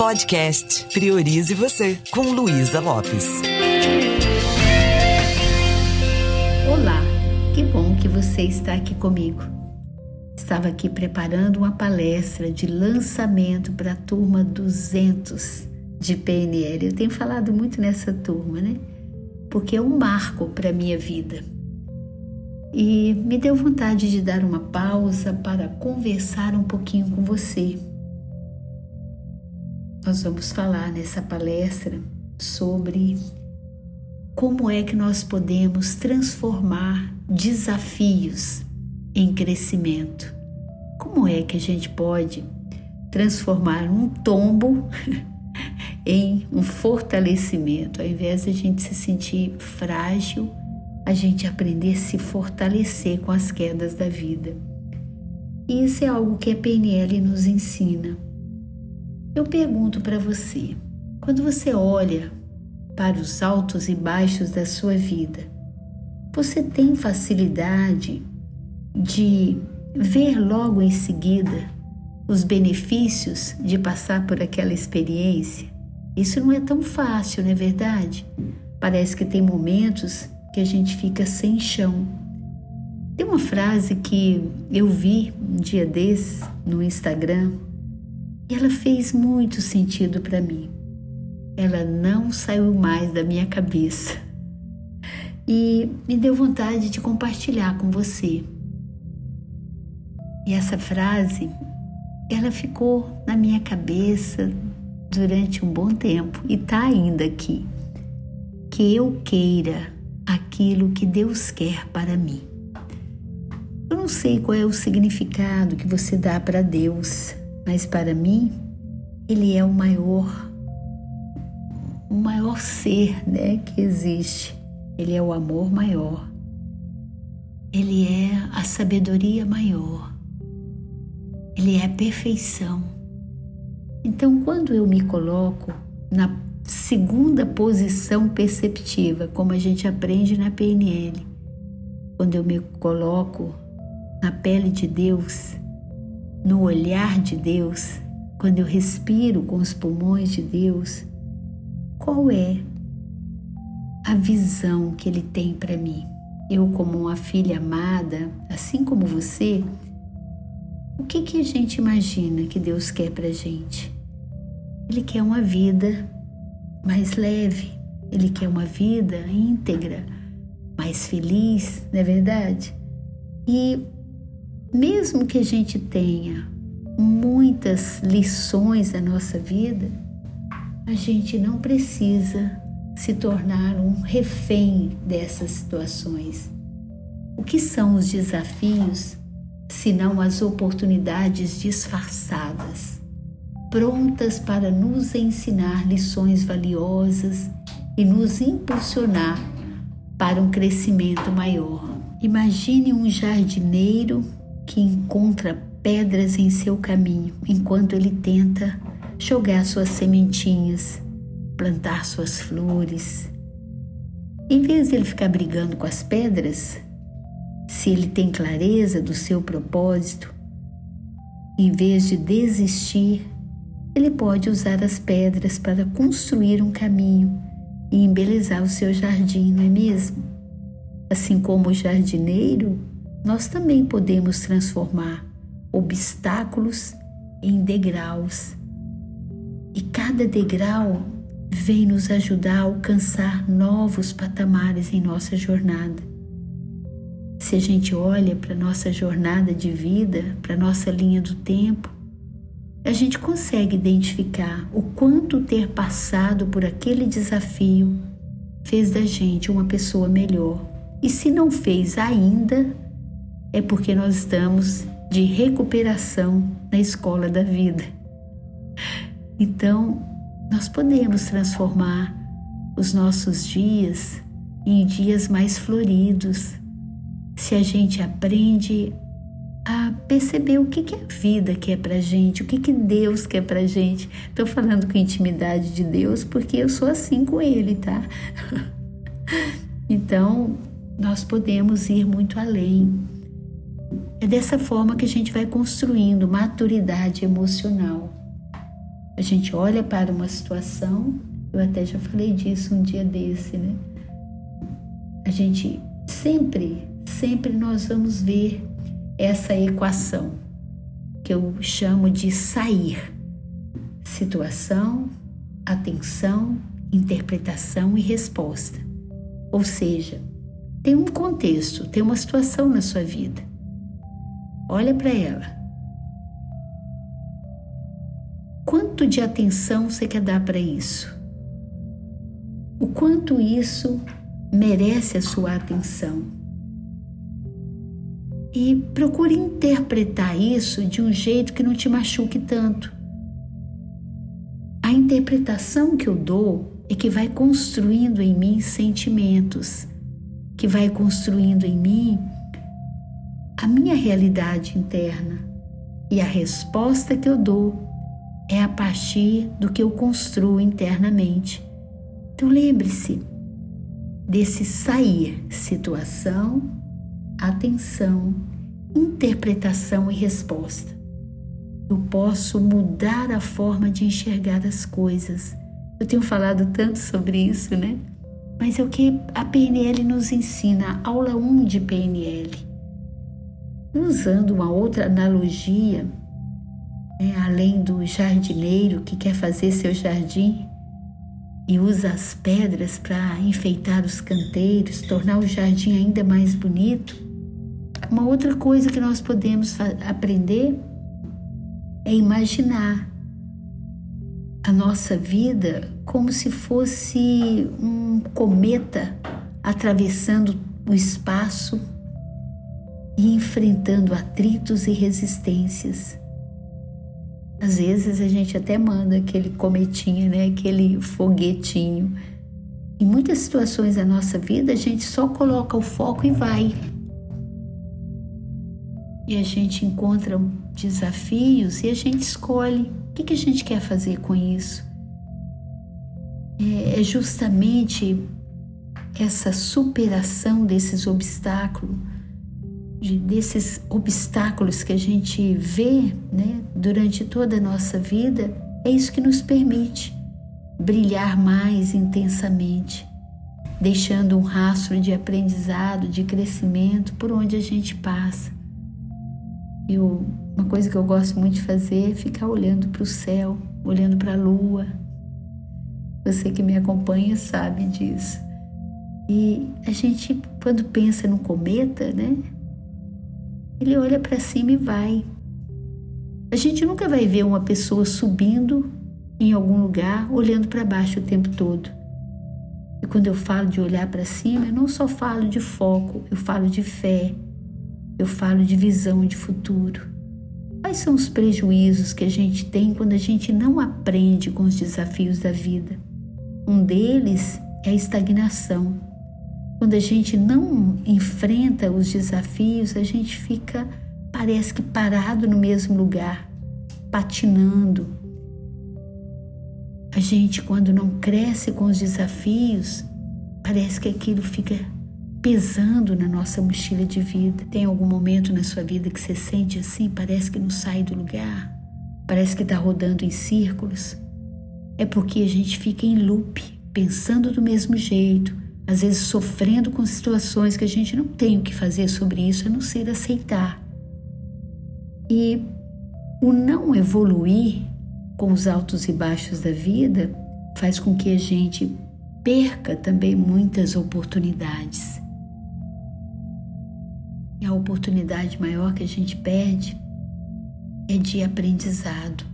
Podcast Priorize Você, com Luísa Lopes. Olá, que bom que você está aqui comigo. Estava aqui preparando uma palestra de lançamento para a turma 200 de PNL. Eu tenho falado muito nessa turma, né? Porque é um marco para a minha vida. E me deu vontade de dar uma pausa para conversar um pouquinho com você nós vamos falar nessa palestra sobre como é que nós podemos transformar desafios em crescimento. Como é que a gente pode transformar um tombo em um fortalecimento, ao invés de a gente se sentir frágil, a gente aprender a se fortalecer com as quedas da vida. Isso é algo que a PNL nos ensina. Eu pergunto para você: quando você olha para os altos e baixos da sua vida, você tem facilidade de ver logo em seguida os benefícios de passar por aquela experiência? Isso não é tão fácil, não é verdade? Parece que tem momentos que a gente fica sem chão. Tem uma frase que eu vi um dia desses no Instagram ela fez muito sentido para mim. Ela não saiu mais da minha cabeça e me deu vontade de compartilhar com você. E essa frase, ela ficou na minha cabeça durante um bom tempo e está ainda aqui. Que eu queira aquilo que Deus quer para mim. Eu não sei qual é o significado que você dá para Deus, mas para mim ele é o maior o maior ser, né, que existe. Ele é o amor maior. Ele é a sabedoria maior. Ele é a perfeição. Então, quando eu me coloco na segunda posição perceptiva, como a gente aprende na PNL, quando eu me coloco na pele de Deus, no olhar de Deus, quando eu respiro com os pulmões de Deus, qual é a visão que Ele tem para mim? Eu, como uma filha amada, assim como você, o que, que a gente imagina que Deus quer para gente? Ele quer uma vida mais leve, Ele quer uma vida íntegra, mais feliz, não é verdade? E mesmo que a gente tenha muitas lições da nossa vida, a gente não precisa se tornar um refém dessas situações. O que são os desafios, senão as oportunidades disfarçadas, prontas para nos ensinar lições valiosas e nos impulsionar para um crescimento maior? Imagine um jardineiro que encontra pedras em seu caminho enquanto ele tenta jogar suas sementinhas, plantar suas flores. Em vez de ele ficar brigando com as pedras, se ele tem clareza do seu propósito, em vez de desistir, ele pode usar as pedras para construir um caminho e embelezar o seu jardim, não é mesmo? Assim como o jardineiro nós também podemos transformar obstáculos em degraus. E cada degrau vem nos ajudar a alcançar novos patamares em nossa jornada. Se a gente olha para nossa jornada de vida, para nossa linha do tempo, a gente consegue identificar o quanto ter passado por aquele desafio fez da gente uma pessoa melhor. E se não fez ainda, é porque nós estamos de recuperação na escola da vida. Então, nós podemos transformar os nossos dias em dias mais floridos se a gente aprende a perceber o que, que a vida quer pra gente, o que, que Deus quer pra gente. Estou falando com intimidade de Deus porque eu sou assim com Ele, tá? Então, nós podemos ir muito além é dessa forma que a gente vai construindo maturidade emocional. A gente olha para uma situação, eu até já falei disso um dia desse, né? A gente sempre, sempre nós vamos ver essa equação que eu chamo de sair. Situação, atenção, interpretação e resposta. Ou seja, tem um contexto, tem uma situação na sua vida. Olha para ela. Quanto de atenção você quer dar para isso? O quanto isso merece a sua atenção? E procure interpretar isso de um jeito que não te machuque tanto. A interpretação que eu dou é que vai construindo em mim sentimentos, que vai construindo em mim a minha realidade interna. E a resposta que eu dou é a partir do que eu construo internamente. Então lembre-se desse sair, situação, atenção, interpretação e resposta. Eu posso mudar a forma de enxergar as coisas. Eu tenho falado tanto sobre isso, né? Mas é o que a PNL nos ensina, aula 1 de PNL. Usando uma outra analogia, né, além do jardineiro que quer fazer seu jardim e usa as pedras para enfeitar os canteiros, tornar o jardim ainda mais bonito, uma outra coisa que nós podemos aprender é imaginar a nossa vida como se fosse um cometa atravessando o espaço e enfrentando atritos e resistências. Às vezes a gente até manda aquele cometinho, né? aquele foguetinho. Em muitas situações da nossa vida, a gente só coloca o foco e vai. E a gente encontra desafios e a gente escolhe o que, que a gente quer fazer com isso. É, é justamente essa superação desses obstáculos de, desses obstáculos que a gente vê né, durante toda a nossa vida, é isso que nos permite brilhar mais intensamente, deixando um rastro de aprendizado, de crescimento por onde a gente passa. Eu, uma coisa que eu gosto muito de fazer é ficar olhando para o céu, olhando para a lua. Você que me acompanha sabe disso. E a gente, quando pensa no cometa, né? Ele olha para cima e vai. A gente nunca vai ver uma pessoa subindo em algum lugar, olhando para baixo o tempo todo. E quando eu falo de olhar para cima, eu não só falo de foco, eu falo de fé, eu falo de visão de futuro. Quais são os prejuízos que a gente tem quando a gente não aprende com os desafios da vida? Um deles é a estagnação. Quando a gente não enfrenta os desafios, a gente fica, parece que parado no mesmo lugar, patinando. A gente, quando não cresce com os desafios, parece que aquilo fica pesando na nossa mochila de vida. Tem algum momento na sua vida que você sente assim, parece que não sai do lugar, parece que está rodando em círculos? É porque a gente fica em loop, pensando do mesmo jeito, às vezes sofrendo com situações que a gente não tem o que fazer sobre isso, a não ser aceitar. E o não evoluir com os altos e baixos da vida faz com que a gente perca também muitas oportunidades. E a oportunidade maior que a gente perde é de aprendizado,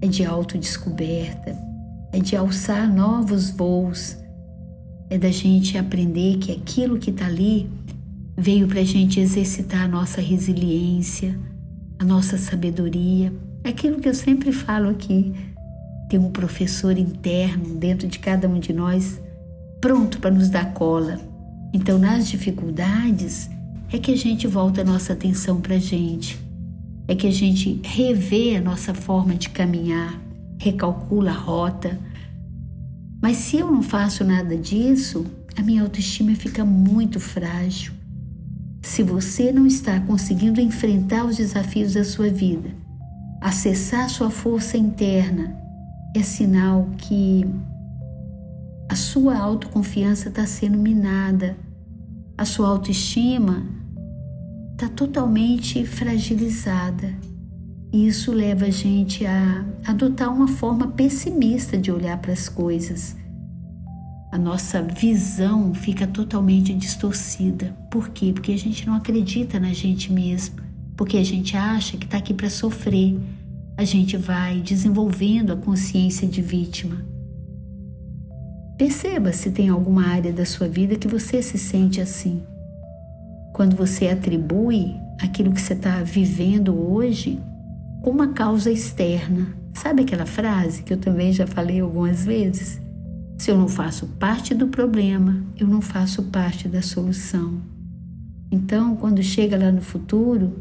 é de autodescoberta, é de alçar novos voos é da gente aprender que aquilo que está ali veio para a gente exercitar a nossa resiliência, a nossa sabedoria. É aquilo que eu sempre falo aqui. Tem um professor interno dentro de cada um de nós pronto para nos dar cola. Então, nas dificuldades, é que a gente volta a nossa atenção para a gente, é que a gente revê a nossa forma de caminhar, recalcula a rota, mas se eu não faço nada disso, a minha autoestima fica muito frágil. Se você não está conseguindo enfrentar os desafios da sua vida, acessar sua força interna é sinal que a sua autoconfiança está sendo minada, a sua autoestima está totalmente fragilizada. Isso leva a gente a adotar uma forma pessimista de olhar para as coisas. A nossa visão fica totalmente distorcida. Por quê? Porque a gente não acredita na gente mesmo, porque a gente acha que está aqui para sofrer. A gente vai desenvolvendo a consciência de vítima. Perceba se tem alguma área da sua vida que você se sente assim. Quando você atribui aquilo que você está vivendo hoje uma causa externa. Sabe aquela frase que eu também já falei algumas vezes? Se eu não faço parte do problema, eu não faço parte da solução. Então, quando chega lá no futuro,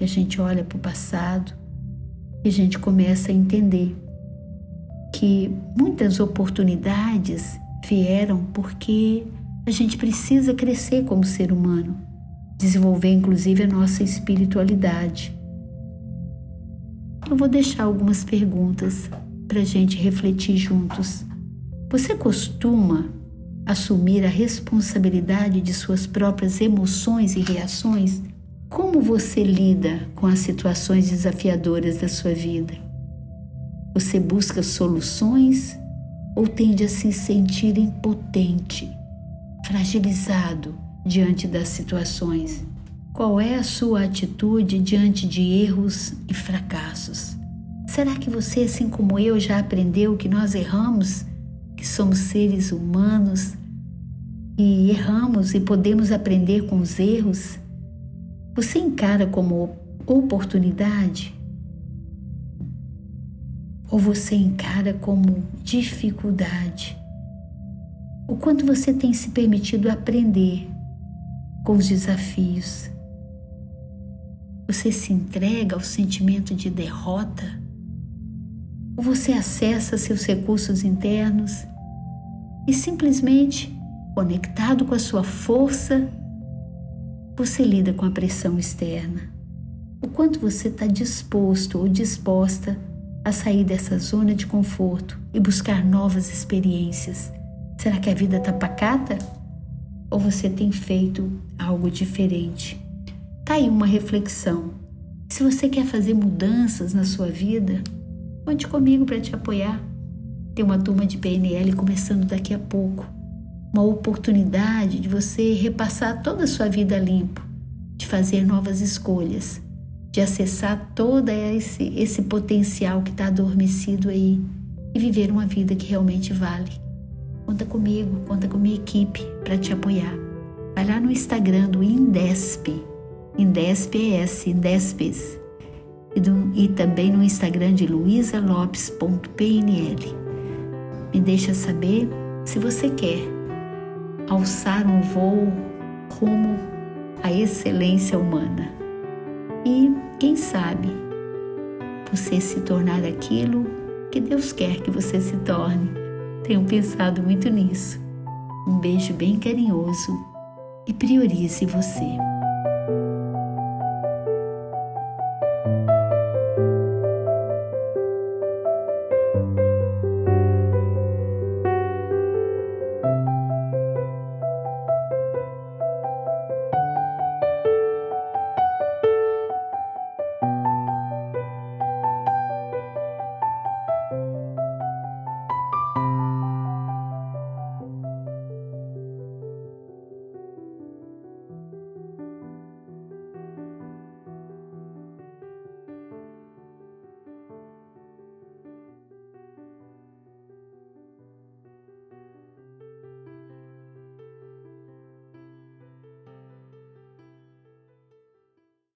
a gente olha para o passado e a gente começa a entender que muitas oportunidades vieram porque a gente precisa crescer como ser humano, desenvolver inclusive a nossa espiritualidade. Eu vou deixar algumas perguntas para a gente refletir juntos. Você costuma assumir a responsabilidade de suas próprias emoções e reações? Como você lida com as situações desafiadoras da sua vida? Você busca soluções ou tende a se sentir impotente, fragilizado diante das situações? Qual é a sua atitude diante de erros e fracassos? Será que você, assim como eu, já aprendeu que nós erramos, que somos seres humanos e erramos e podemos aprender com os erros? Você encara como oportunidade ou você encara como dificuldade? O quanto você tem se permitido aprender com os desafios? Você se entrega ao sentimento de derrota? Ou você acessa seus recursos internos e simplesmente, conectado com a sua força, você lida com a pressão externa? O quanto você está disposto ou disposta a sair dessa zona de conforto e buscar novas experiências? Será que a vida está pacata? Ou você tem feito algo diferente? Tá aí uma reflexão. Se você quer fazer mudanças na sua vida, conte comigo para te apoiar. Tem uma turma de PNL começando daqui a pouco. Uma oportunidade de você repassar toda a sua vida limpo, de fazer novas escolhas de acessar todo esse, esse potencial que está adormecido aí e viver uma vida que realmente vale. Conta comigo, conta com minha equipe para te apoiar. Vai lá no Instagram do Indesp, Indesps, Indespes, e, do, e também no Instagram de luisalopes.pnl. Me deixa saber se você quer alçar um voo rumo à excelência humana. E quem sabe você se tornar aquilo que Deus quer que você se torne. Tenho pensado muito nisso. Um beijo bem carinhoso e priorize você.